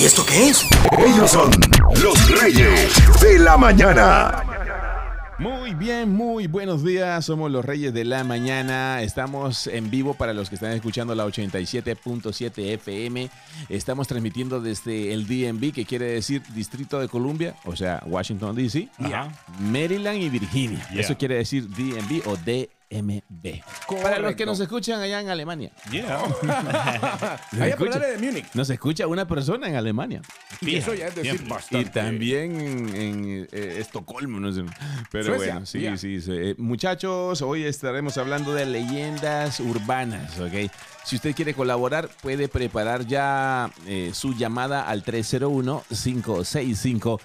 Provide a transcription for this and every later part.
¿Y esto qué es? Ellos son los reyes de la mañana. Muy bien, muy buenos días. Somos los Reyes de la Mañana. Estamos en vivo para los que están escuchando la 87.7 FM. Estamos transmitiendo desde el DMV, que quiere decir Distrito de Columbia, o sea, Washington, D.C., Maryland y Virginia. Yeah. Eso quiere decir DMV o DMV. Para los que nos escuchan allá en Alemania. Yeah. Nos escucha, de Múnich. nos escucha una persona en Alemania. Y eso ya es decir Bien. Y bastante. también en, en, eh, Estocolmo, no sé. Pero Suecia, bueno, sí, sí, sí. Eh, Muchachos, hoy estaremos hablando de leyendas urbanas, ¿ok? Si usted quiere colaborar, puede preparar ya eh, su llamada al 301-565-5982.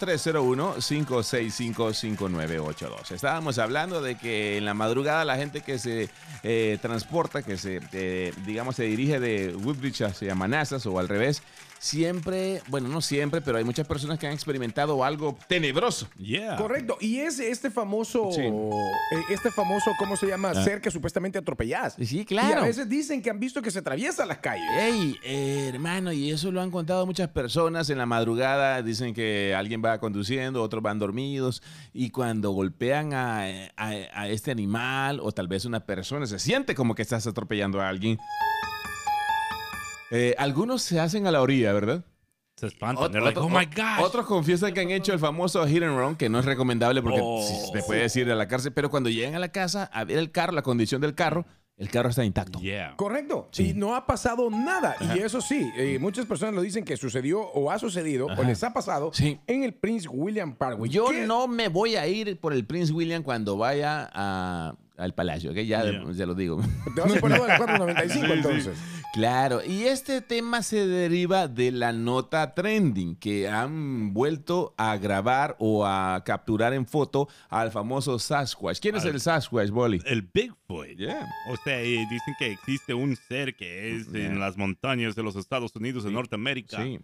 301-565-5982. Estábamos hablando de que en la madrugada la gente que se eh, transporta, que se, eh, digamos, se dirige de Woodbridge hacia Manassas o al revés, siempre, bueno, no siempre, pero hay muchas personas que han experimentado algo tenebroso. Yeah. Correcto. Y es este famoso, Sí. eh, este famoso, ¿cómo se llama? Ah. Ser que supuestamente atropellás. Sí, Y claro. a veces dicen que han visto que se atraviesa las calles. Ey, eh, hermano, y eso lo han contado muchas personas en la madrugada. Dicen que alguien va conduciendo, otros van dormidos. Y cuando golpean a, a- a este animal o tal vez una persona, se siente como que estás atropellando a alguien. Eh, algunos se hacen a la orilla, ¿verdad? Se espantan. Ot- They're like, otro- oh my gosh. Otros confiesan que han hecho el famoso hit and run, que no es recomendable porque Oh. sí, te puedes ir a la cárcel. Pero cuando llegan a la casa a ver el carro, la condición del carro, el carro está intacto. Yeah. Correcto. Y no ha pasado nada. Y eso sí, eh, muchas personas lo dicen que sucedió o ha sucedido o les ha pasado Sí. en el Prince William Parkway. Yo ¿Qué? no me voy a ir por el Prince William cuando vaya a- al palacio, que ya, Yeah. ya lo digo. Te vas a poner del 495 entonces. Claro, y este tema se deriva de la nota trending que han vuelto a grabar o a capturar en foto al famoso Sasquatch. ¿Quién es Al- el Sasquatch, Bolly? El Bigfoot. Yeah. O sea, dicen que existe un ser que es Yeah. en las montañas de los Estados Unidos, de Sí. Norteamérica, Sí,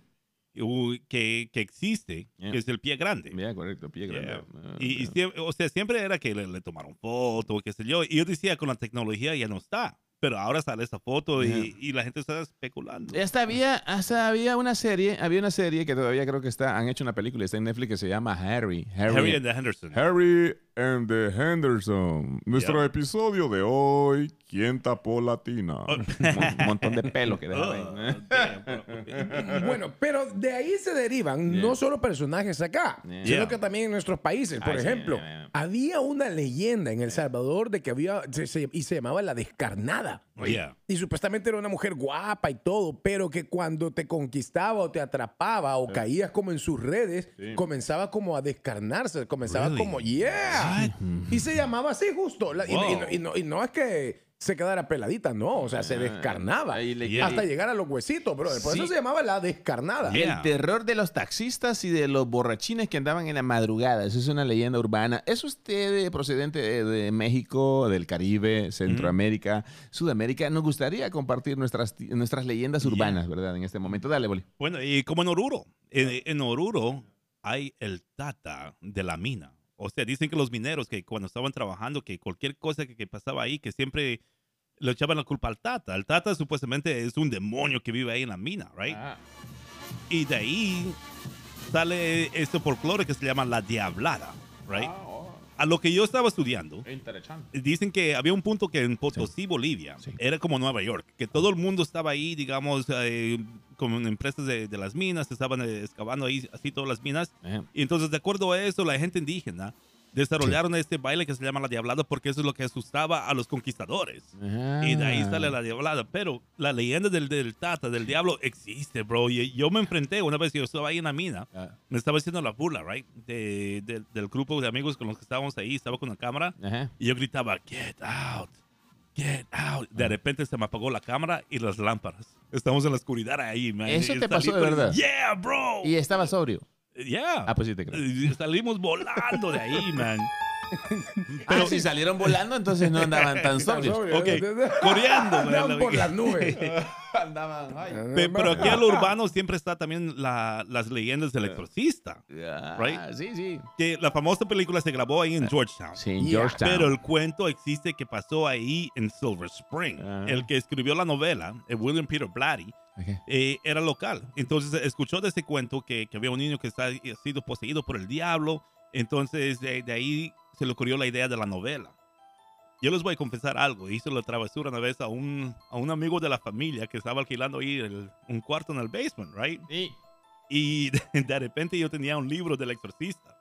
que, que existe, Yeah. que es el pie grande. bien, correcto, pie Yeah. grande. Ah, Y, y yeah. siempre- o sea, siempre era que le, le tomaron foto, qué sé yo. Y yo decía, con la tecnología ya no está. Pero ahora sale esa foto y, y la gente está especulando. Hasta había, hasta había una serie, había una serie que todavía creo que está, han hecho una película, está en Netflix que se llama Harry. Harry and the Henderson. Harry and the Henderson. Nuestro Yeah. episodio de hoy, ¿quién tapó la tina? Un montón de pelo que deja Oh, ahí. Bueno, pero de ahí se derivan no solo personajes acá, Yeah. sino que también en nuestros países. Por Ah, ejemplo, yeah, yeah. había una leyenda en El Salvador de que había, se- se- y se llamaba la descarnada. Yeah. Y supuestamente era una mujer guapa y todo, pero que cuando te conquistaba o te atrapaba o caías como en sus redes, comenzaba como a descarnarse, comenzaba Really? como, yeah. Y se llamaba así justo. La- y- y, Wow. no, y no- y no es que se quedara peladita, no, o sea, se descarnaba. ahí le- Yeah. Hasta llegar a los huesitos, bro. Por Sí. eso se llamaba la descarnada. Yeah. El terror de los taxistas y de los borrachines que andaban en la madrugada. Eso es una leyenda urbana. ¿Es usted procedente de, de México, del Caribe, Centroamérica, Sudamérica? Nos gustaría compartir nuestras, nuestras leyendas urbanas, ¿verdad? En este momento. Dale, Boli. Bueno, y como en Oruro. En, en Oruro hay el tata de la mina. O sea, dicen que los mineros que cuando estaban trabajando, que cualquier cosa que, que pasaba ahí, que siempre le echaban la culpa al tata. El tata supuestamente es un demonio que vive ahí en la mina, right? Y de ahí sale este folclore que se llama la diablada, right? A lo que yo estaba estudiando, dicen que había un punto que en Potosí, Bolivia, Sí. era como Nueva York, que todo el mundo estaba ahí, digamos, eh, como en empresas de, de las minas, estaban eh, excavando ahí así todas las minas. Ajá. Y entonces, de acuerdo a eso, la gente indígena desarrollaron este baile que se llama la diablada porque eso es lo que asustaba a los conquistadores. Y de ahí sale la diablada. Pero la leyenda del, del tata, del diablo, existe, bro. Y yo me enfrenté una vez, yo estaba ahí en la mina, Ah. me estaba haciendo la burla, right? De- de- del grupo de amigos con los que estábamos ahí, estaba con la cámara. Ajá. Y yo gritaba, get out, get out. De repente se me apagó la cámara y las lámparas. Estamos en la oscuridad ahí, man. ¿Eso te pasó de verdad? Yeah, bro. Y estaba sobrio. Yeah. Ah, pues sí te creo. Y Salimos volando de ahí, man. Pero si salieron volando, entonces no andaban tan sobrios. Ok, corriendo, Andaban por las nubes. Andaban, ay. Pe- Pero aquí a lo urbano siempre está también la- las leyendas del exorcista. Ah, Right. Sí, sí. Que la famosa película se grabó ahí en Georgetown. Sí, en Yeah. Georgetown. Pero el cuento existe que pasó ahí en Silver Spring. Ajá. El que escribió la novela, eh, William Peter Blatty, Ok. eh, era local. Entonces escuchó de ese cuento que, que había un niño que está, ha sido poseído por el diablo. Entonces de, de ahí se le ocurrió la idea de la novela. Yo les voy a confesar algo. Hice la travesura una vez a un, a un amigo de la familia que estaba alquilando ahí el- un cuarto en el basement, right? Sí. Y de, de repente yo tenía un libro del exorcista.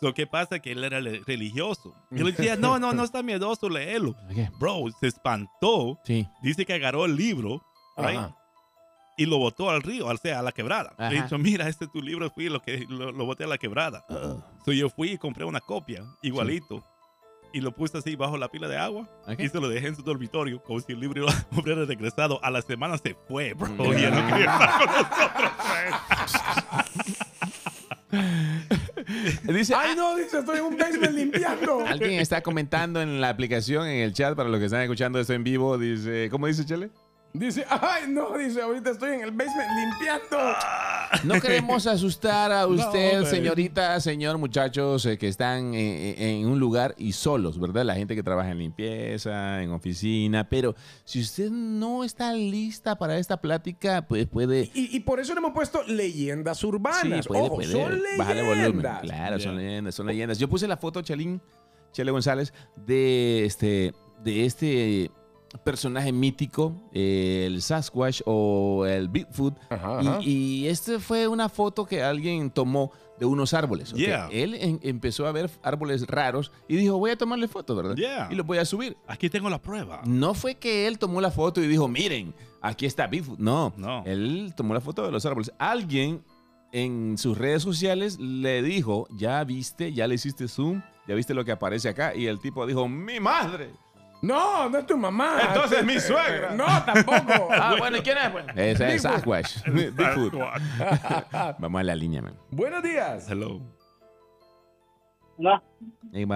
So, ¿Qué pasa? Que él era religioso. Y yo le decía, no, no, no está miedoso, léelo. Ok. Bro, se espantó. Sí. Dice que agarró el libro right. Y lo botó al río, o sea, a la quebrada. Ajá. Le he dicho, mira, este es tu libro. Fui lo que lo, lo boté a la quebrada. So, yo fui y compré una copia, igualito. Y lo puse así bajo la pila de agua Ok. y se lo dejé en su dormitorio como si el libro hubiera regresado. A la semana se fue, bro. Mm. Y ya no quería estar con nosotros. Dice, Ay, no, dice, estoy en un basement limpiando. Alguien está comentando en la aplicación, en el chat, para los que están escuchando esto en vivo, dice, ¿cómo dice Chele? Dice, ay, no, dice, ahorita estoy en el basement limpiando. No queremos asustar a usted, señorita, señor, muchachos eh, que están eh, eh, en un lugar y solos, ¿verdad? La gente que trabaja en limpieza, en oficina, pero si usted no está lista para esta plática, pues puede... Y, y por eso le hemos puesto leyendas urbanas. Sí, puede, Ojo, puede. son Bájale volumen. leyendas. Claro, son leyendas, son leyendas. Yo puse la foto, Chalín, Chele González, de este, de este personaje mítico, eh, el Sasquatch o el Bigfoot. Ajá, Y- ajá. Y, este fue una foto que alguien tomó de unos árboles. ¿ok? Yeah. Él en- empezó a ver árboles raros y dijo, voy a tomarle foto, ¿verdad? Yeah. Y los voy a subir. Aquí tengo la prueba. No fue que él tomó la foto y dijo, miren, aquí está Bigfoot. No, No. él tomó la foto de los árboles. Alguien en sus redes sociales le dijo, ya viste, ya le hiciste zoom, ya viste lo que aparece acá. Y el tipo dijo, mi madre. No, no es tu mamá. Entonces, mi suegra. No, tampoco. Ah, bueno, ¿y quién es? Pues? Ese es Sasquatch. Bigfoot. Vamos a la línea, man. Buenos días. Hello. Vamos.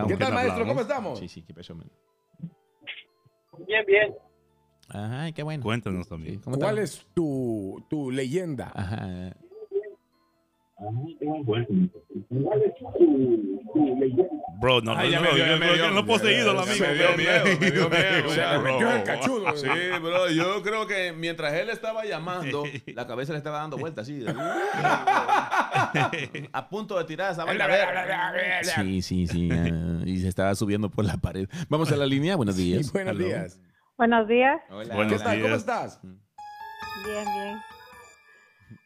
¿Qué tal, maestro? ¿Cómo estamos? Sí, sí, qué pasó, man. bien, bien. Ajá, qué bueno. Cuéntanos también. ¿cómo ¿Cuál es tu, tu leyenda? Ajá. Bro, no, Ay, no, no, me dio, yo- yo no poseído la amiga. me dio miedo, me dio miedo. Se le metió el cachudo. Sí, bro, yo creo que mientras él estaba llamando, la cabeza le estaba dando vueltas así. a punto de tirar esa vaina. Sí, sí, sí. ah, y se estaba subiendo por la pared. Vamos a la línea. Buenos Sí, días. buenos Hello. días. Buenos días. Hola. Buenos ¿Qué tal? ¿Cómo estás? Bien, bien.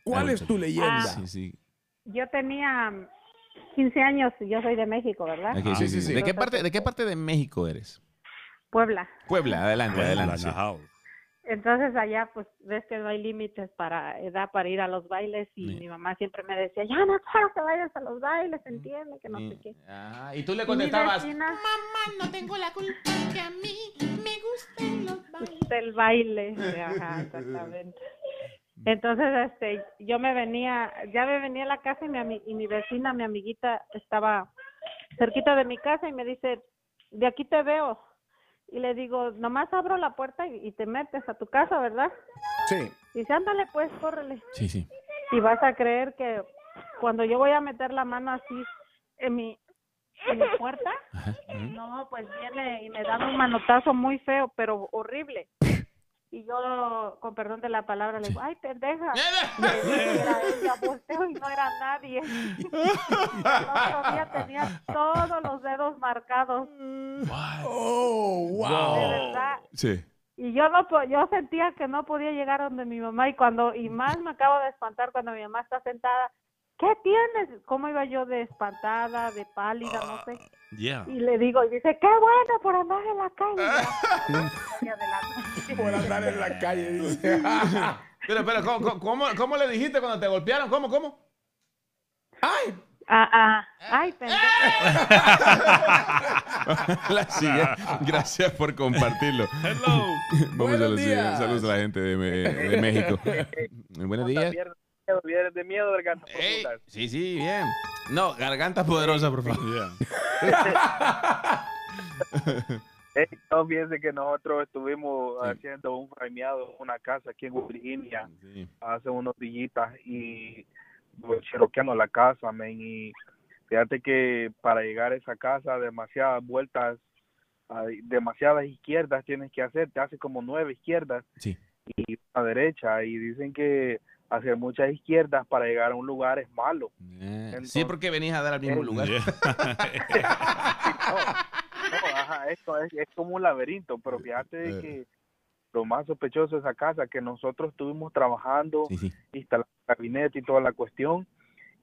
¿Cuál es tu leyenda? Sí, sí. Yo tenía mm, 15 años, yo soy de México, ¿verdad? Ok, sí, sí, sí, sí. ¿De qué parte, de qué parte de México eres? Puebla. Puebla, adelante, adelante. sí. Entonces allá pues ves que no hay límites para edad para ir a los bailes y Sí. mi mamá siempre me decía, ya no quiero que vayas a los bailes, entiende que no sé qué. Ah, y tú le Y mi contestabas. vecina, Mamá, no tengo la culpa que a mí me gusten los bailes. del baile. Ajá, exactamente. Entonces, este, yo me venía, ya me venía a la casa y mi, y mi vecina, mi amiguita, estaba cerquita de mi casa y me dice, de aquí te veo. Y le digo, nomás abro la puerta y, y te metes a tu casa, ¿verdad? Sí. Y dice, ándale pues, córrele. Sí, sí. Y vas a creer que cuando yo voy a meter la mano así en mi, en mi puerta, Ajá. no, pues viene y me da un manotazo muy feo, pero horrible. Y yo, con perdón de la palabra, le digo, ay, pendeja. Y era ella, volteo y no era nadie. El otro día tenía todos los dedos marcados, Oh, de wow. verdad. Sí. Y yo no po- yo sentía que no podía llegar donde mi mamá y cuando y más me acabo de espantar cuando mi mamá está sentada. ¿Qué tienes? ¿Cómo iba yo de espantada, de pálida, no sé? Yeah. Y le digo, y dice, qué bueno por andar en la calle. Y. Por andar en la calle, dice. Pero, pero, ¿cómo, cómo- cómo, le dijiste cuando te golpearon? ¿Cómo, cómo? ¡Ay! Ah, ah, ay, pendejo. La sigue. Gracias por compartirlo. Hello. Vamos a Buenos la siguiente. días. Saludos a la gente de, Me- de México. Buenos días. Miedo, de miedo, garganta Ey, profunda. sí, sí, bien. No, garganta poderosa, por favor. Yeah. No, fíjense que nosotros estuvimos Sí. haciendo un frameado en una casa aquí en Virginia Sí. hace unos días y cheroqueando la casa, men, y fíjate que para llegar a esa casa demasiadas vueltas, demasiadas izquierdas tienes que hacer, te hace como nueve izquierdas Sí. y una derecha y dicen que hacer muchas izquierdas para llegar a un lugar es malo. Sí, Entonces- porque venís a dar al mismo Eh, lugar. No, no, ajá, esto es, es como un laberinto, pero fíjate de Eh. que lo más sospechoso de esa casa que nosotros estuvimos trabajando, Sí, sí. instalando el gabinete y toda la cuestión,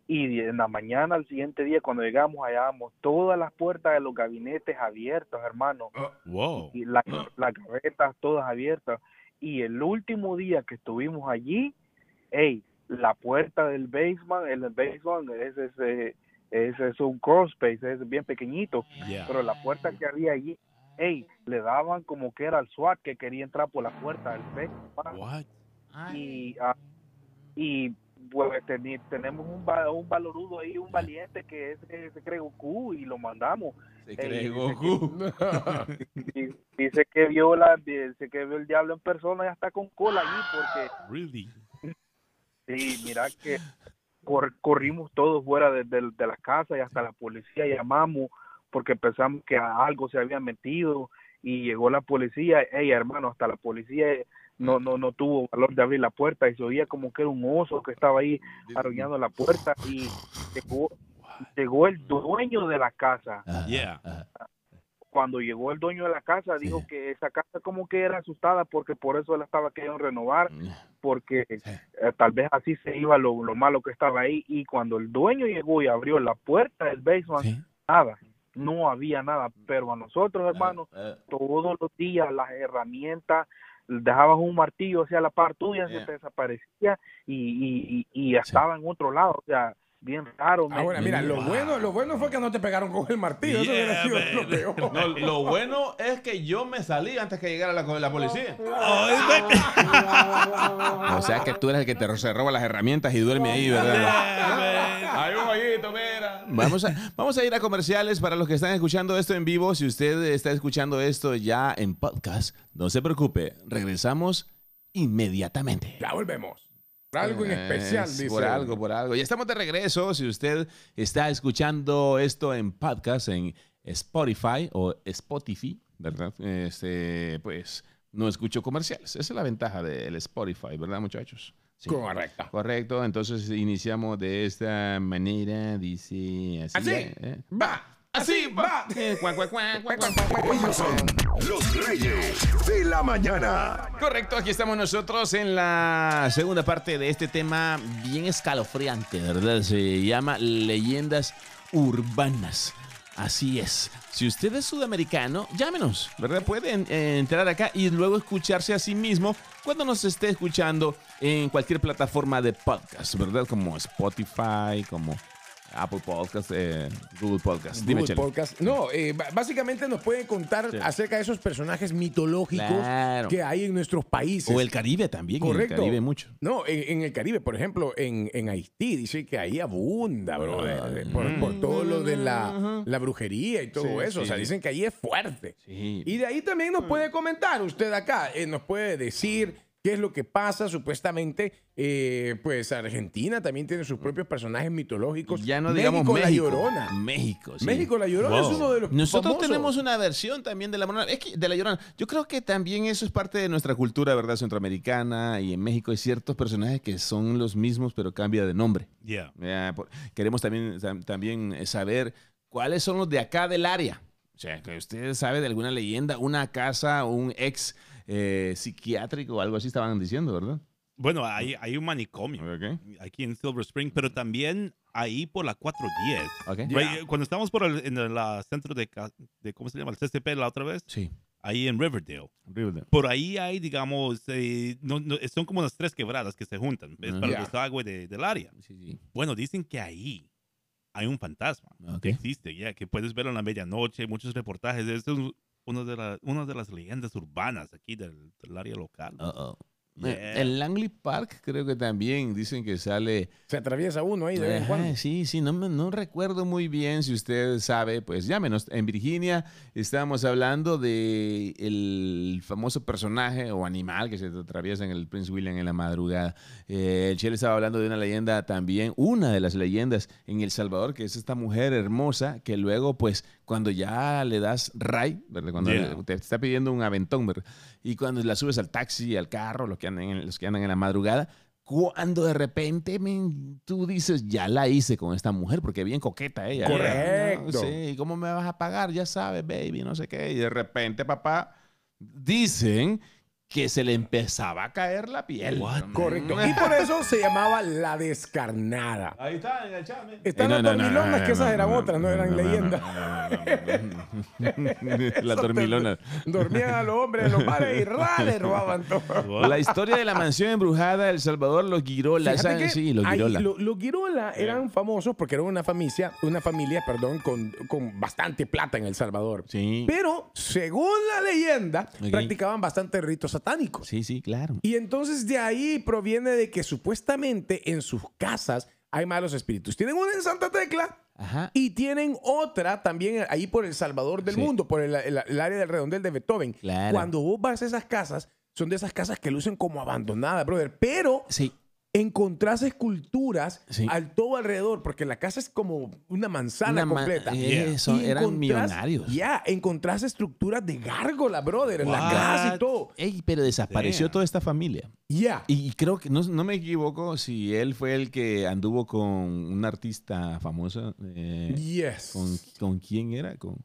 y en la mañana al siguiente día cuando llegamos hallábamos todas las puertas de los gabinetes abiertas, hermano, Wow. y la- las gavetas todas abiertas, y el último día que estuvimos allí, hey, la puerta del basement, el basement, ese es, eh, ese es un crawl space, es bien pequeñito, Yeah. pero la puerta que había allí, hey, le daban como que era el SWAT que quería entrar por la puerta del basement, What? y, ah, y pues tenemos un, un valorudo ahí, un valiente que es, eh, se cree Goku y lo mandamos. Se cree dice Goku. Y dice que vio la, dice que vio el diablo en persona y hasta con cola allí porque Really? Sí, mira que cor- corrimos todos fuera de, de- de la casa y hasta la policía llamamos porque pensamos que algo se había metido y llegó la policía. Ey, hermano, hasta la policía no, no, no tuvo valor de abrir la puerta y se oía como que era un oso que estaba ahí arruinando la puerta y llegó, llegó el dueño de la casa. Yeah. Cuando llegó el dueño de la casa, dijo Sí. que esa casa como que era asustada porque por eso la estaba queriendo renovar porque eh, tal vez así se iba lo, lo malo que estaba ahí. Y cuando el dueño llegó y abrió la puerta del basement, Sí. nada, no había nada, pero a nosotros hermanos, Eh, todos los días las herramientas, dejabas un martillo hacia la par tuya, Yeah. se te desaparecía y, y, y, y estaba en otro lado, o sea, bien raro. Ahora, mira, lo Wow. bueno, lo bueno fue que no te pegaron con el martillo. Eso hubiera Yeah, sido man. lo peor. No, lo bueno es que yo me salí antes que llegara la, la policía. That- O sea que tú eres el que te se roba las herramientas y duerme ahí, ¿verdad? Hay un hoyito, mira. Vamos a, vamos a ir a comerciales para los que están escuchando esto en vivo. Si usted está escuchando esto ya en podcast, no se preocupe. Regresamos inmediatamente. Ya volvemos. Por algo en especial, Es dice. Por algo, por algo. Ya estamos de regreso. Si usted está escuchando esto en podcast, en Spotify o Spotify, ¿verdad? Este, pues no escucho comerciales. Esa es la ventaja del Spotify, ¿verdad, muchachos? Sí. Correcto. Correcto, entonces iniciamos de esta manera, dice así. Así. ¿eh? Va. Así va. Eh. Ellos son los reyes de la mañana. Correcto, aquí estamos nosotros en la segunda parte de este tema bien escalofriante, ¿verdad? Se llama Leyendas Urbanas. Así es. Si usted es sudamericano, llámenos, ¿verdad? Pueden eh, entrar acá y luego escucharse a sí mismo cuando nos esté escuchando en cualquier plataforma de podcast, ¿verdad? Como Spotify, como Apple Podcast, eh, Google Podcast. Dime, Google. Podcast. No, eh, básicamente nos pueden contar Sí. acerca de esos personajes mitológicos Claro. que hay en nuestros países. O el Caribe también. En Correcto. el Caribe mucho. No, en, en el Caribe, por ejemplo, en, en Haití, dice que ahí abunda, brother, por, por todo lo de la, la brujería y todo Sí, eso. o sea, dicen que ahí es fuerte. Sí. Y de ahí también nos puede comentar usted acá, eh, nos puede decir qué es lo que pasa. Supuestamente, eh, pues Argentina también tiene sus propios personajes mitológicos. Ya no digamos México. la Llorona. México, sí. México la Llorona Wow. es uno de los Nosotros famosos. tenemos una versión también de la Llorona. Es que de la Llorona. Yo creo que también eso es parte de nuestra cultura, ¿verdad? Centroamericana y en México hay ciertos personajes que son los mismos, pero cambia de nombre. Yeah. Por- queremos también, tam- también eh, saber cuáles son los de acá del área. O sea, que usted sabe de alguna leyenda, una casa, un ex eh, psiquiátrico o algo así estaban diciendo, ¿verdad? Bueno, hay, hay un manicomio Ok. aquí en Silver Spring, pero también ahí por la 410. Ok. Right, Cuando estábamos por el, en el ah, centro de, de, ¿cómo se llama? El CCP la otra vez, Sí. ahí en Riverdale. Horrible. Por ahí hay, digamos, eh, no- no, son como unas tres quebradas que se juntan. Es Ah. para Ya. el desagüe de- del área. Sí, sí. Bueno, dicen que ahí hay un fantasma Ok. que existe, ya, que puedes ver en la medianoche, muchos reportajes. Es una de, la- una de las leyendas urbanas aquí del, del área local. Uh-oh. Eh, En Langley Park creo que también dicen que sale... Se atraviesa uno ahí de vez en cuando. sí, sí, no, me- no recuerdo muy bien si usted sabe, pues llámenos. En Virginia estábamos hablando de el famoso personaje o animal que se atraviesa en el Prince William en la madrugada. Eh, el Chile estaba hablando de una leyenda también, una de las leyendas en El Salvador, que es esta mujer hermosa que luego, pues, cuando ya le das ray, ¿verdad? Cuando Yeah. te está pidiendo un aventón, ¿verdad? Y cuando la subes al taxi, al carro, los que andan en, los que andan en la madrugada, cuando de repente men, tú dices, ya la hice con esta mujer, porque bien coqueta ella. Correcto. Sí, ¿cómo me vas a pagar? Ya sabes, baby, no sé qué. Y de repente, papá, dicen que se le empezaba a caer la piel. What? Correcto. Y por eso se llamaba la descarnada. Ahí está, en el chame. Están las dormilonas, que esas eran otras, no eran leyendas. La dormilona. Dormían a los hombres en los bares y ra, le robaban todo. La historia de la mansión embrujada de El Salvador, los Girola. ¿saben? Sí, los ahí Girola. lo- los Girola eran famosos porque eran una familia, una familia, perdón, con, con bastante plata en El Salvador. Sí. Pero, según la leyenda, practicaban bastante ritos Sí, sí, claro. Y entonces de ahí proviene de que supuestamente en sus casas hay malos espíritus. Tienen una en Santa Tecla Ajá. y tienen otra también ahí por El Salvador del Sí. mundo, por el, el- el área del redondel de Beethoven. Claro. Cuando vos vas a esas casas, son de esas casas que lucen como abandonadas, brother. Pero Sí. Encontrás esculturas Sí. al todo alrededor, porque la casa es como una manzana Una ma- completa. eh, son- Y eran millonarios. Ya, encontrás estructuras de gárgola, brother, en la What? casa y todo. Ey, pero desapareció Damn. toda esta familia. Ya. Y creo que, no, no me equivoco, si él fue el que anduvo con una artista famosa. eh, Yes. con, ¿Con quién era? Con,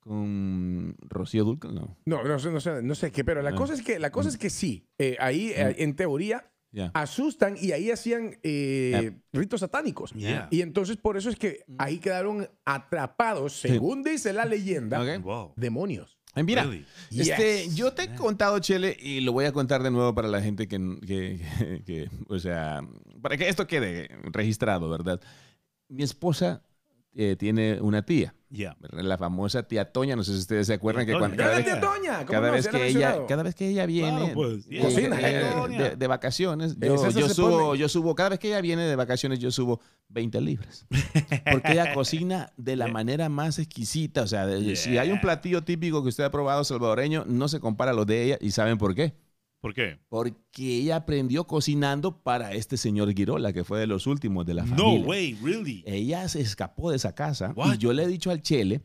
con Rocío Dulcan, no. No, no sé, no sé, no sé qué, pero la Ah. cosa es que, la cosa es que sí, eh, ahí eh, en teoría Asustan y ahí hacían eh, ritos satánicos. Yeah. Y entonces por eso es que ahí quedaron atrapados, según dice la leyenda. Wow. demonios. Ay, Mira, Really? este, Yes. yo te he contado, Chele, y lo voy a contar de nuevo para la gente que, que- que- que, o sea, para que esto quede registrado, ¿verdad? Mi esposa eh, tiene una tía, La famosa tía Toña, no sé si ustedes se acuerdan que cuando, cada ¡Ya vez, Toña! Que ella, cada vez que ella viene Claro, pues, eh, Cocina, eh, de, de vacaciones, yo, subo, pone- yo subo, cada vez que ella viene de vacaciones, yo subo 20 libras. Porque ella cocina de la manera más exquisita. O sea, de- si hay un platillo típico que usted ha probado salvadoreño, no se compara a los de ella. ¿Y saben por qué? ¿Por qué? Porque ella aprendió cocinando para este señor Girola, que fue de los últimos de la No familia. way, really. Ella se escapó de esa casa What? y yo le he dicho al Chele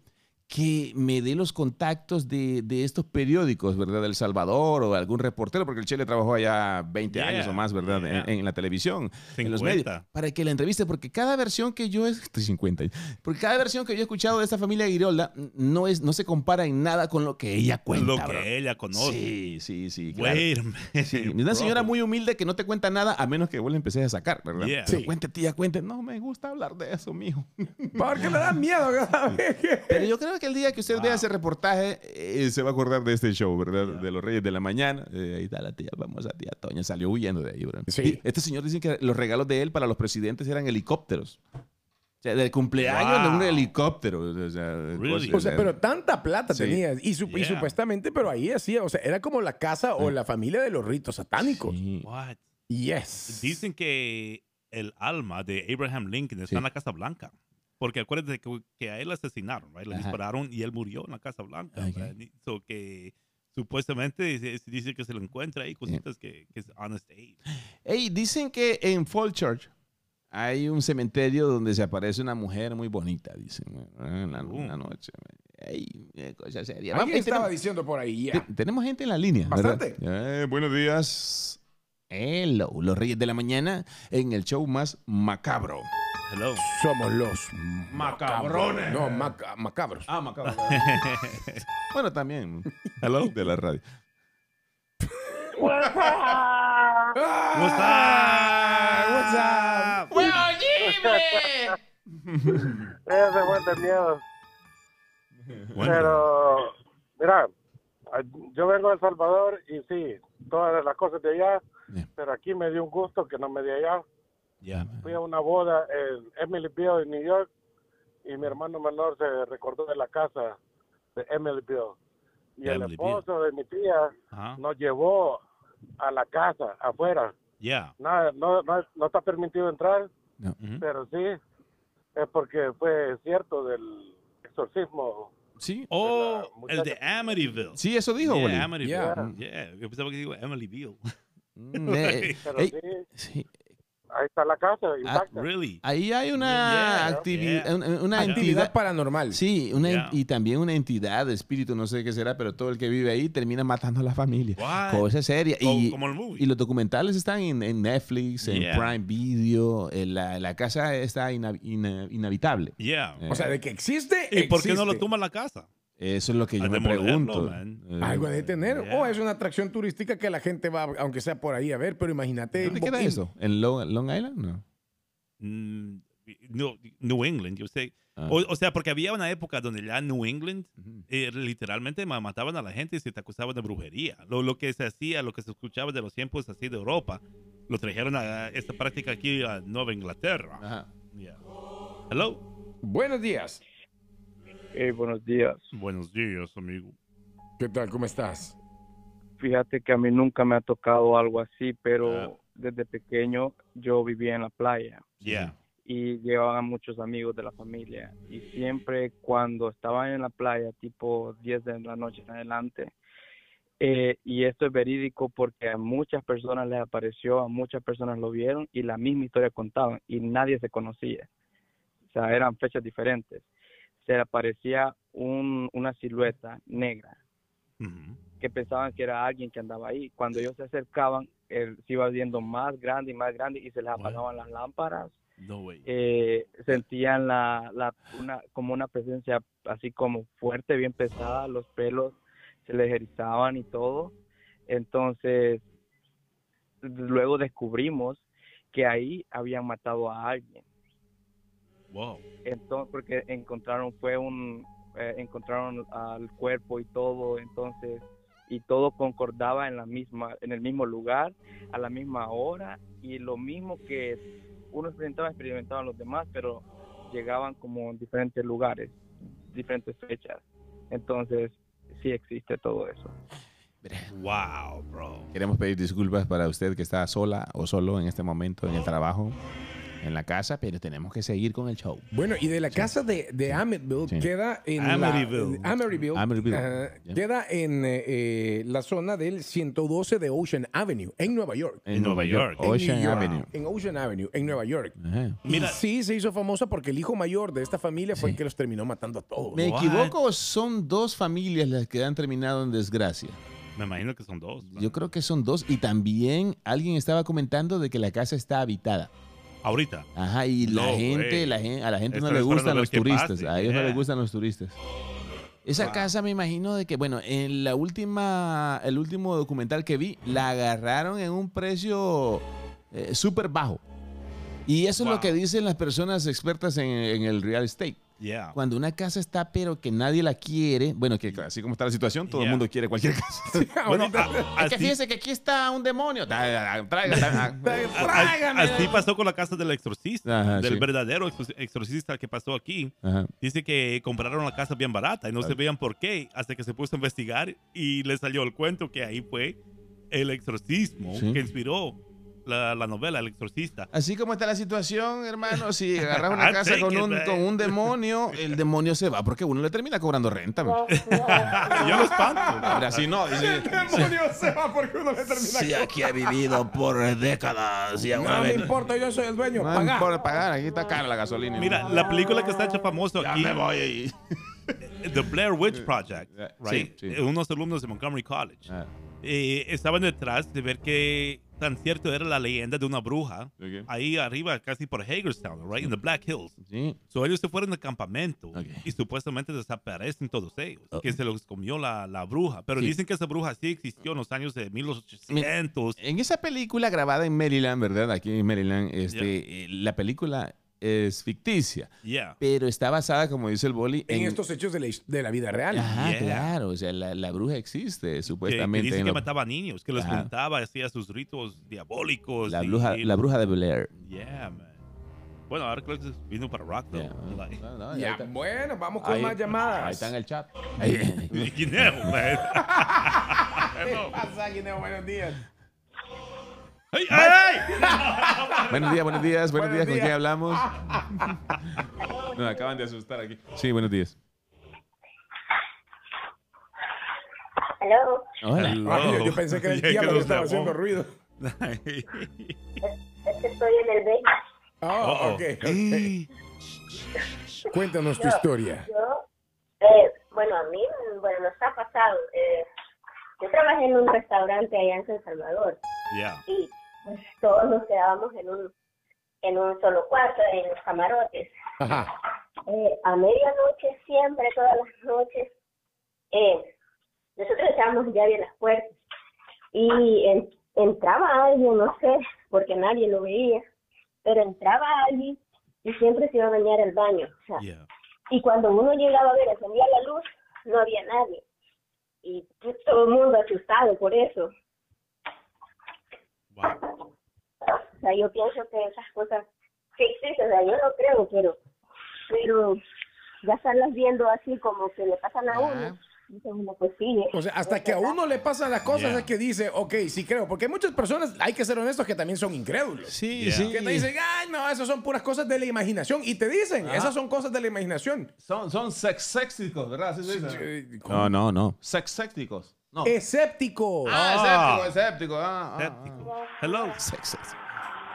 que me dé los contactos de, de estos periódicos, ¿verdad? Del Salvador o algún reportero, porque el Chele trabajó allá 20 Yeah, años o más, ¿verdad? yeah. En, en la televisión, en los 50. medios, para que la entreviste, porque cada versión que yo, estoy 50, porque cada versión que yo he escuchado de esta familia Girola no, es, no se compara en nada con lo que ella cuenta. Lo bro. que ella conoce. Sí, sí, sí. claro. Sí, es una señora muy humilde que no te cuenta nada a menos que vos le empecés a sacar, ¿verdad? Yeah. Sí. cuente, tía, cuente. No me gusta hablar de eso, mijo. Porque me da miedo cada vez que- Pero yo creo que el día que usted vea ese reportaje, eh, se va a acordar de este show, ¿verdad? De los Reyes de la Mañana. Eh, ahí está la tía, vamos a tía Toña. Salió huyendo de ahí, ¿verdad? Sí. Y Este señor dice que los regalos de él para los presidentes eran helicópteros. O sea, del cumpleaños de un Wow. helicóptero. O sea, Really? cosas, O sea, pero tanta plata Sí. tenía. Y, su- y Yeah. supuestamente, pero ahí hacía, o sea, era como la casa o la familia de los ritos satánicos. Sí. What? Yes. Dicen que el alma de Abraham Lincoln está Sí. en la Casa Blanca. Porque acuérdate que, que a él asesinaron, right? Le Ajá. dispararon y él murió en la Casa Blanca. Ok. right? Y- So que supuestamente se dice que se lo encuentra ahí, cositas que, que es honest aid. Ey, dicen que en Fall Church hay un cementerio donde se aparece una mujer muy bonita, dicen, en la, Uh. noche. Ey, eh, cosa seria. Vamos, estaba tenemos, diciendo por ahí, ya. te- tenemos gente en la línea. Bastante. Eh, buenos días. Hello, los Reyes de la Mañana en el show más macabro. Hello. Somos los Macabrones. No, maca- macabros. Ah, macabro. bueno, también. Hello. De la radio. What's Ah, up? Ese fue de miedo. Bueno, Pero, mira, yo vengo de El Salvador y sí, todas las cosas de allá, Yeah. pero aquí me dio un gusto que no me di allá. Ya. Fui a una boda en Emilyville, en New York, y mi hermano menor se recordó de la casa de Emilyville. Y el Emilyville. esposo de mi tía Ajá. nos llevó a la casa, afuera. Yeah. Nada, no, no, no está permitido entrar, No. Pero sí, es porque fue cierto del exorcismo. Sí. Oh, el de Amityville. Sí, eso dijo, Yeah, Boli. Amityville. Yeah. Yeah. Yo pensaba que digo Emilyville. Mm, eh, Pero ey, sí, sí. Ahí está la casa intacta. Really? Ahí hay una Yeah, actividad, yeah. una, una Actividad entidad. paranormal. Sí, una, Yeah. y también una entidad de espíritu, no sé qué será, pero todo el que vive ahí termina matando a la familia. What? Cosa seria. Como, Y, como el movie. y los documentales están en, en Netflix, en Yeah. Prime Video. en la, la casa está ina- ina- inhabitable. yeah. Eh, O sea, de que existe, ¿Y por qué no lo existe. tumban la casa? Eso es lo que yo a me pregunto. man. Eh, Algo de tener. Yeah. O es una atracción turística que la gente va, aunque sea por ahí a ver, pero imagínate. ¿Dónde queda en- eso? ¿En Long, Long Island? No. Mm, no, New England, yo sé. Ah. O, o sea, porque había una época donde ya en New England eh, literalmente ma- mataban a la gente y se te acusaban de brujería. Lo, lo que se hacía, lo que se escuchaba de los tiempos así de Europa, lo trajeron a esta práctica aquí a Nueva Inglaterra. Ajá. Yeah. Hello. Buenos días. Eh, buenos días. Buenos días, amigo. ¿Qué tal? ¿Cómo estás? Fíjate que a mí nunca me ha tocado algo así, pero Ah. desde pequeño yo vivía en la playa Yeah. y llevaban a muchos amigos de la familia y siempre cuando estaban en la playa, tipo 10 de la noche en adelante, eh, y esto es verídico porque a muchas personas les apareció, a muchas personas lo vieron y la misma historia contaban y nadie se conocía. O sea, eran fechas diferentes. Se aparecía un, una silueta negra que pensaban que era alguien que andaba ahí. Cuando ellos se acercaban, él se iba viendo más grande y más grande y se les Wow. apagaban las lámparas. No. Eh, sentían la, la, una, como una presencia así como fuerte, bien pesada, los pelos se les erizaban y todo. Entonces, luego descubrimos que ahí habían matado a alguien. Wow. Entonces, porque encontraron, fue un, eh, encontraron al cuerpo y todo, entonces, y todo concordaba en la misma, en el mismo lugar, a la misma hora, y lo mismo que uno experimentaba, experimentaban los demás, pero llegaban como en diferentes lugares, diferentes fechas. Entonces, sí existe todo eso. Wow, bro. Queremos pedir disculpas para usted que está sola o solo en este momento en el trabajo, en la casa, pero tenemos que seguir con el show. Bueno, y de la casa de, de Amityville Sí. queda en Amityville. la Amityville, Amityville. ajá, Ya. queda en eh, eh, la zona del 112 de Ocean Avenue en Nueva York. En Nueva York. En Ocean New York, Avenue. En Ocean Avenue, en Nueva York. Ajá. Mira. Y sí, se hizo famosa porque el hijo mayor de esta familia fue Sí. el que los terminó matando a todos. ¿Me What? equivoco o son dos familias las que han terminado en desgracia? Me imagino que son dos. ¿no? Yo creo que son dos. Y también alguien estaba comentando de que la casa está habitada. Ahorita. Ajá, y la gente, la gente, a la gente no le gustan los turistas. pase, A ellos no les gustan los turistas. Esa Wow. casa me imagino de que, bueno, en la última, el último documental que vi, la agarraron en un precio eh, súper bajo. Y eso es lo que dicen las personas expertas en, en el real estate. Yeah. Cuando una casa está pero que nadie la quiere, bueno, que así como está la situación, todo el Yeah. mundo quiere cualquier casa. Bueno, a- Es que así, fíjese que aquí está un demonio. Así pasó con la casa del exorcista, Ajá, del sí. verdadero exor- exorcista que pasó aquí. Ajá. Dice que compraron la casa bien barata y no se veían por qué, hasta que se puso a investigar y le salió el cuento que ahí fue el exorcismo Sí. que inspiró la, la novela El exorcista. Así como está la situación, hermano, si agarras una I'll casa con un, con un demonio, el demonio se va porque uno le termina cobrando renta. man. Yo lo espanto. Ahora sí no, dice, El demonio se va porque uno le termina si aquí ha vivido por décadas y No me importa, yo soy el dueño. No importa pagar, aquí está cara la gasolina. Mira, la película que está hecha famoso ya aquí, me voy ahí. The Blair Witch Project, right? sí, sí. unos alumnos de Montgomery College, Ah, eh, estaban detrás de ver que tan cierto era la leyenda de una bruja ahí arriba, casi por Hagerstown, right? In the Black Hills. Sí. So, ellos se fueron al campamento Ok. y supuestamente desaparecen todos ellos, Oh. que se los comió la, la bruja. Pero Sí. dicen que esa bruja sí existió en los años de 1800. En esa película grabada en Maryland, ¿verdad? Aquí en Maryland, este, eh, la película es ficticia, Yeah. pero está basada, como dice el boli, En estos hechos de la, de la vida real. Ajá, Yeah. claro. O sea, la, la bruja existe, Que, que supuestamente. dicen en que lo- mataba niños, que los Ajá. juntaba, hacía sus ritos diabólicos. la, y- bruja, la bruja de Blair. Yeah, man. Bueno, ahora creo que vino para Rock, though. Yeah. Like- No, no, Ya, bueno, vamos con Ahí- más llamadas. Ahí está en el chat. Ahí- Guineo, man. ¿Qué pasa, Guineo? Buenos días. ¡Ay, ay! Buenos días, buenos días, buenos, días. ¿Con quién hablamos? Nos acaban de asustar aquí. Sí, buenos días. Hello, Hola. Hello. Ay, yo, yo pensé que era el diablo que estaba haciendo ruido. es que estoy en el baby. Ah, Uh-oh. ok. Cuéntanos tu historia. Yo, eh, bueno, a mí, bueno, nos ha pasado. Eh, yo trabajé en un restaurante allá en San Salvador Yeah. y pues todos nos quedábamos en un en un solo cuarto, en los camarotes. Ajá. Eh, a medianoche, siempre, todas las noches, eh, nosotros echábamos llave a las puertas y en- entraba alguien, no sé, porque nadie lo veía, pero entraba alguien y siempre se iba a bañar al baño. O sea, Yeah. y cuando uno llegaba a ver, encendía la luz, no había nadie. Y todo el mundo asustado por eso. Wow. O sea, yo pienso que esas cosas sí existen, o sea, yo no creo, pero, pero ya estarlas viendo así como que le pasan a uno, pues sí. O sea, hasta que a uno le pasan las cosas Yeah. es que dice, ok, sí creo. Porque hay muchas personas, hay que ser honestos, que también son incrédulos. Sí, Yeah. sí. Que te dicen, ay, no, esas son puras cosas de la imaginación. Y te dicen, esas son cosas de la imaginación. Son, son sexéxicos, ¿verdad? Eh, No, no, no. Sexécticos. No. Escéptico. Ah, escéptico, escéptico. Ah, ah, ah. Hello. Sexéxtico.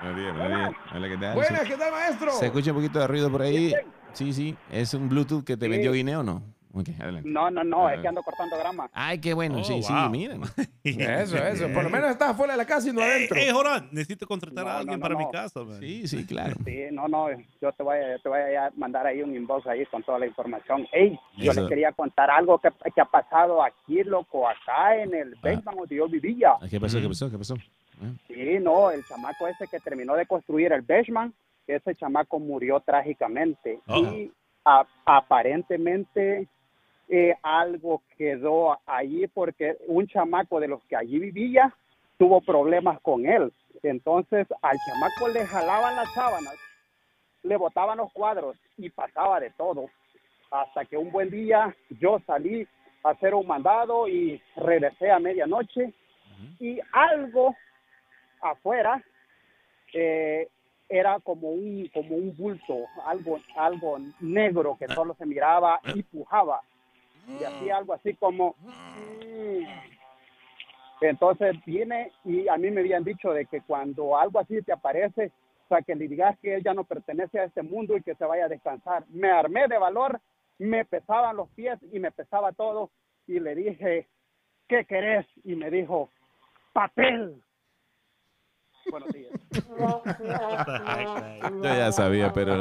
Buenos días, buenos días. Hola, ¿qué tal? Buenas, Sí. ¿qué tal, maestro? ¿Se escucha un poquito de ruido por ahí? Sí, sí. ¿Es un Bluetooth que te vendió Guineo o no? Ok, adelante. No, no, no, Ah. es que ando cortando grama. Ay, qué bueno. Oh, sí, sí, miren. Eso, eso. Por lo menos estás afuera de la casa y no adentro. Hey, hold on. Necesito contratar No, a alguien no, para no. mi casa, man. Sí, sí, claro. Sí, no, no, yo te voy a, te voy a mandar ahí un inbox ahí con toda la información. Ey, yo Eso. les quería contar algo que, que ha pasado aquí, loco, acá en el basement donde yo vivía. Ah, ¿Qué pasó? ¿Qué pasó? ¿Qué pasó? Ah. Sí, no, el chamaco ese que terminó de construir el basement, ese chamaco murió trágicamente. Oh. Y a- aparentemente eh, algo quedó allí porque un chamaco de los que allí vivía tuvo problemas con él. Entonces al chamaco le jalaban las sábanas, le botaban los cuadros y pasaba de todo. Hasta que un buen día yo salí a hacer un mandado y regresé a medianoche y algo afuera eh, era como un como un bulto, algo algo negro que solo se miraba y pujaba y hacía algo así como mm. entonces viene y a mí me habían dicho de que cuando algo así te aparece, o sea, que le digas que él ya no pertenece a este mundo y que se vaya a descansar. Me armé de valor, me pesaban los pies y me pesaba todo y le dije, ¿qué querés? Y me dijo, papel. Buenos días. Yo ya sabía, pero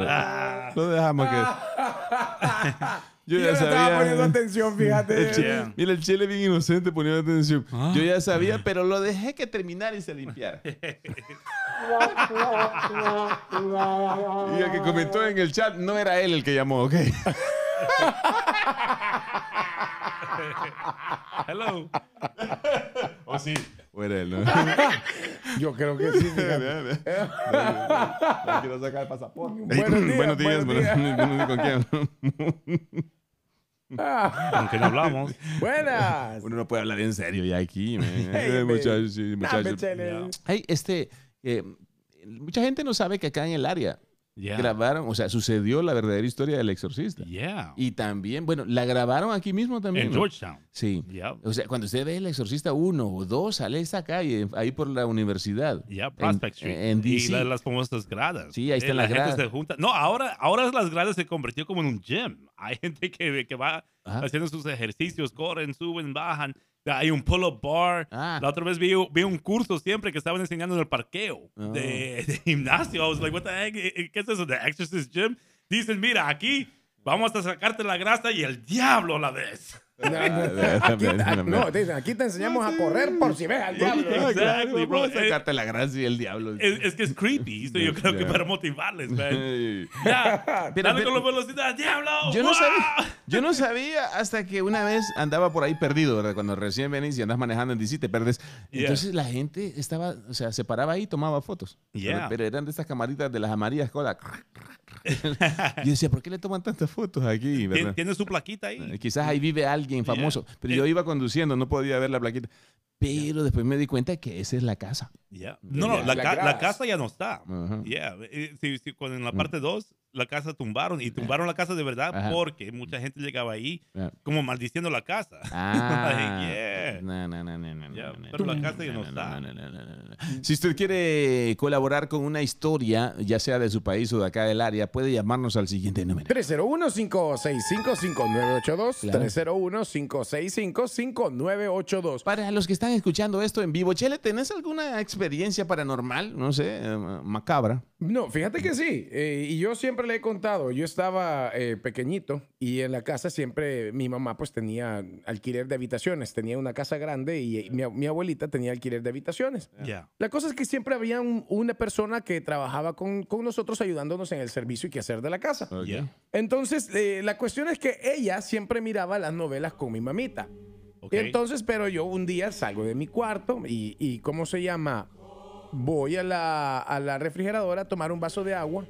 lo dejamos que. Yo Yo ya le estaba poniendo sabía. atención, fíjate. El chile- Yeah. Mira, el chile bien inocente poniendo atención. Yo ya sabía, pero lo dejé que terminara y se limpiara. Y el que comentó en el chat no era él el que llamó, ¿ok? Hello. ¿O sí? O era él, ¿no? Yo creo que sí. fíjate. No quiero sacar el pasaporte. Buenos días, buenos días. buenos días. buenos- buenos días, ¿Con quién? ¿Con quién hablamos? buenas. Uno no puede hablar en serio ya aquí. Hey, muchachos, Nah, muchachos. Hey, este, eh, mucha gente no sabe que acá en el área Yeah. grabaron, o sea, sucedió la verdadera historia del exorcista. Yeah. Y también, bueno, la grabaron aquí mismo también. En ¿no? Georgetown. Sí. Yeah. O sea, cuando usted ve el exorcista 1 o 2, sale esa calle, ahí por la universidad. Yeah, Prospect en, Street. En y DC. la- las famosas gradas. Sí, ahí están Eh, las la gente gradas. se junta. No, ahora, ahora las gradas se convirtió como en un gym. Hay gente que, que va Ajá. haciendo sus ejercicios, corren, suben, bajan. Hay un pull-up bar. Ah. La otra vez vi, vi un curso siempre que estaban enseñando en el parqueo Oh. de, de gimnasio. I was like, what the heck? Eh, ¿Qué es eso? ¿The Exorcist Gym? Dicen, mira, aquí vamos a sacarte la grasa y el diablo a la vez. No, no, aquí, ah, no, te dicen, aquí te enseñamos a correr por si ves al diablo. Ah, Exactly, bro. sacarte la gracia y el diablo. Es, es que es creepy. yo creo que Yeah. para motivarles, man. Ya, dale pero- con la velocidad, diablo. Yo no sabía, yo no sabía hasta que una vez andaba por ahí perdido, ¿verdad? Cuando recién venís y andas manejando en DC te perdes. Yeah. Entonces la gente estaba, o sea, se paraba ahí y tomaba fotos. Yeah. Pero, pero eran de estas camaritas de las amarillas cola. Yo decía, ¿por qué le toman tantas fotos aquí? ¿verdad? Tiene su plaquita ahí. Eh, Quizás ahí vive alguien famoso. Pero yo iba conduciendo, no podía ver la plaquita. Pero después me di cuenta que esa es la casa. Yeah. No, no, la, La ca- la casa ya no está. Yeah. eh, sí, sí, cuando en la parte 2 la casa tumbaron y tumbaron la casa de verdad Ajá. porque mucha gente llegaba ahí Yeah. como maldiciendo la casa. Ah, no, no, no, no, pero la casa ya no está. Si usted quiere colaborar con una historia, ya sea de su país o de acá del área, puede llamarnos al siguiente número. 301-565-5982. Claro. 301-565-5982. Para los que están escuchando esto en vivo, Chele, ¿tenés alguna experiencia paranormal? No sé, eh, macabra. No, fíjate que sí. eh, y yo siempre le he contado. Yo estaba eh, pequeñito y en la casa siempre mi mamá pues tenía alquiler de habitaciones. Tenía una casa grande y mi, mi abuelita tenía alquiler de habitaciones. Yeah. La cosa es que siempre había un- una persona que trabajaba con, con nosotros ayudándonos en el servicio y quehacer de la casa. Yeah. Entonces, eh, la cuestión es que ella siempre miraba las novelas con mi mamita. Ok. Entonces, pero yo un día salgo de mi cuarto y, y ¿cómo se llama? Voy a la, a la refrigeradora a tomar un vaso de agua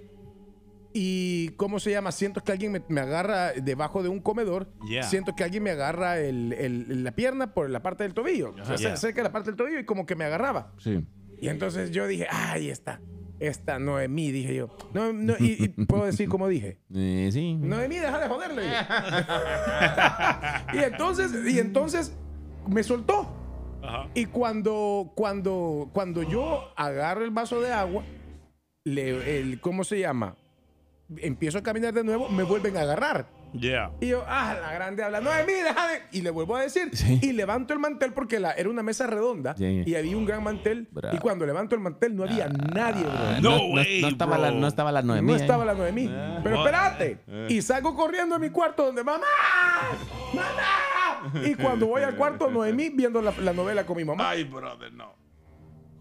y, ¿cómo se llama? Siento que alguien me, me agarra debajo de un comedor. Yeah. Siento que alguien me agarra el- el- la pierna por la parte del tobillo. O sea, Yeah. cerca de la parte del tobillo y como que me agarraba. Sí. Y entonces yo dije, ahí está. Esta Noemí, dije yo. No, no, y, y puedo decir como dije. Eh, sí. Noemí, deja de joderle. y entonces, y entonces me soltó. Y cuando, cuando, cuando yo agarro el vaso de agua, le, ¿cómo se llama? Empiezo a caminar de nuevo, me vuelven a agarrar. Yeah. Y yo, ah, la grande habla, Noemí, deja de... Y le vuelvo a decir, Sí. y levanto el mantel porque la, era una mesa redonda Sí. y había un gran mantel. Bravo. Y cuando levanto el mantel no había nadie, bro. No no, way, no estaba la, bro. no estaba la Noemí. No ¿eh? estaba la Noemí. Pero What? espérate. Y salgo corriendo a mi cuarto donde mamá, mamá. Y cuando voy al cuarto, Noemí viendo la, la novela con mi mamá. Ay, brother, no.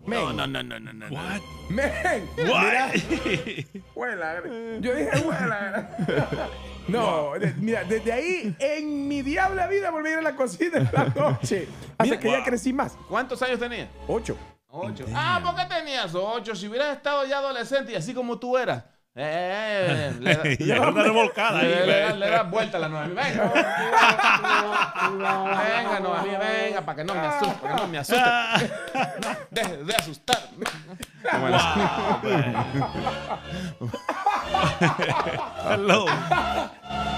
Men, No, no, no, no, no, no. What? men, mira, What? huela. Yo dije, huela. No, de- mira, desde ahí, en mi diabla vida, volví a ir a la cocina en la noche. Hasta Mira, que ya crecí más. ¿Cuántos años tenía? Ocho. Ocho. Ah, ¿por qué tenías ocho? Si hubieras estado ya adolescente y así como tú eras. Eh, le, le- Ya era una revolcada ahí, le- le- man. le das vuelta a la Noemí. Venga. venga, Noemí, venga, para que no me asuste, para que no me asuste. Deje de asustar. Como la- Hello.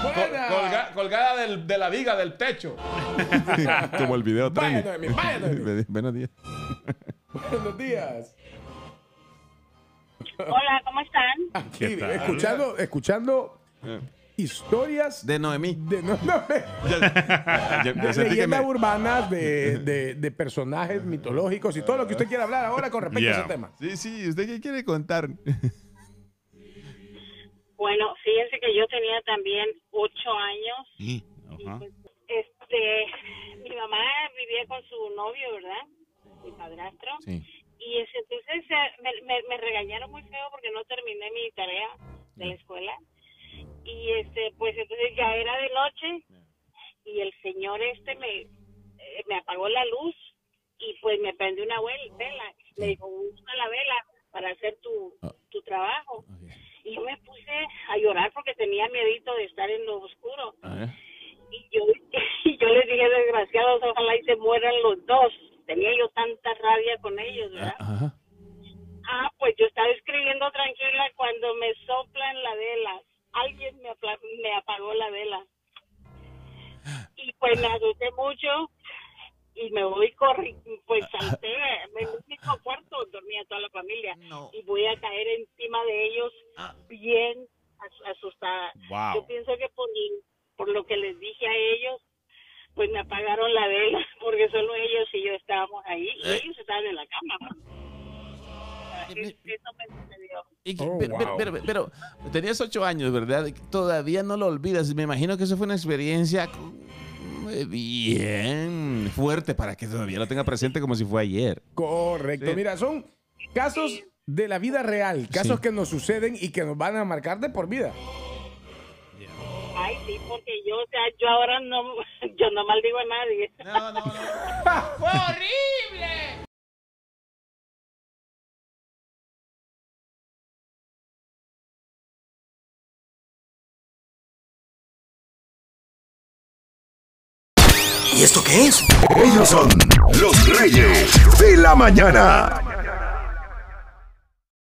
Colga- colgada del- de la viga del techo. Como el video Vaya, Noemí, vaya, Noemí. Buenos días. Buenos días. Hola, ¿cómo están? Aquí, ¿Qué tal? escuchando, escuchando historias De Noemí. de, no, Ya- ya leyendas me- urbanas, de, de- de personajes mitológicos y todo lo que usted quiera hablar ahora con respecto a ese tema. Sí, sí, ¿usted qué quiere contar? Bueno, fíjense que yo tenía también ocho años. Sí. Ajá. Este, mi mamá vivía con su novio, ¿verdad? Mi padrastro. Sí. Y ese- entonces eh, me, me, me regañaron muy feo porque no terminé mi tarea de la escuela. Y este, pues entonces ya era de noche y el señor este me, eh, me apagó la luz y pues me prendió una vela. Me dijo, usa la vela para hacer tu, Ah. tu trabajo. Y yo me puse a llorar porque tenía miedito de estar en lo oscuro. Y yo, y yo les dije, desgraciados, ojalá y se mueran los dos. Tenía yo tanta rabia con ellos, ¿verdad? Ajá. Ah, pues yo estaba escribiendo tranquila cuando me soplan la vela. Alguien me, me apagó la vela. Y pues me asusté mucho y me voy corriendo, pues salté en el único cuarto dormía toda la familia No. y voy a caer encima de ellos bien as- asustada. Wow. Yo pienso que por, por lo que les dije a ellos, pues me apagaron la vela porque solo ellos y yo estábamos ahí y ellos estaban en la cama. ¿no? Es- Eso me sucedió. Y que- Oh, pero, pero- tenías ocho años, ¿verdad? Todavía no lo olvidas. Me imagino que eso fue una experiencia eh, bien fuerte para que todavía lo tenga presente como si fue ayer. Correcto. Sí. Mira, son casos de la vida real, casos Sí. que nos suceden y que nos van a marcar de por vida. Ay, sí, porque yo, o sea, yo ahora no, yo no maldigo a nadie. No, no, no. ¡Fue horrible! ¿Y esto qué es? Ellos son los reyes de la mañana.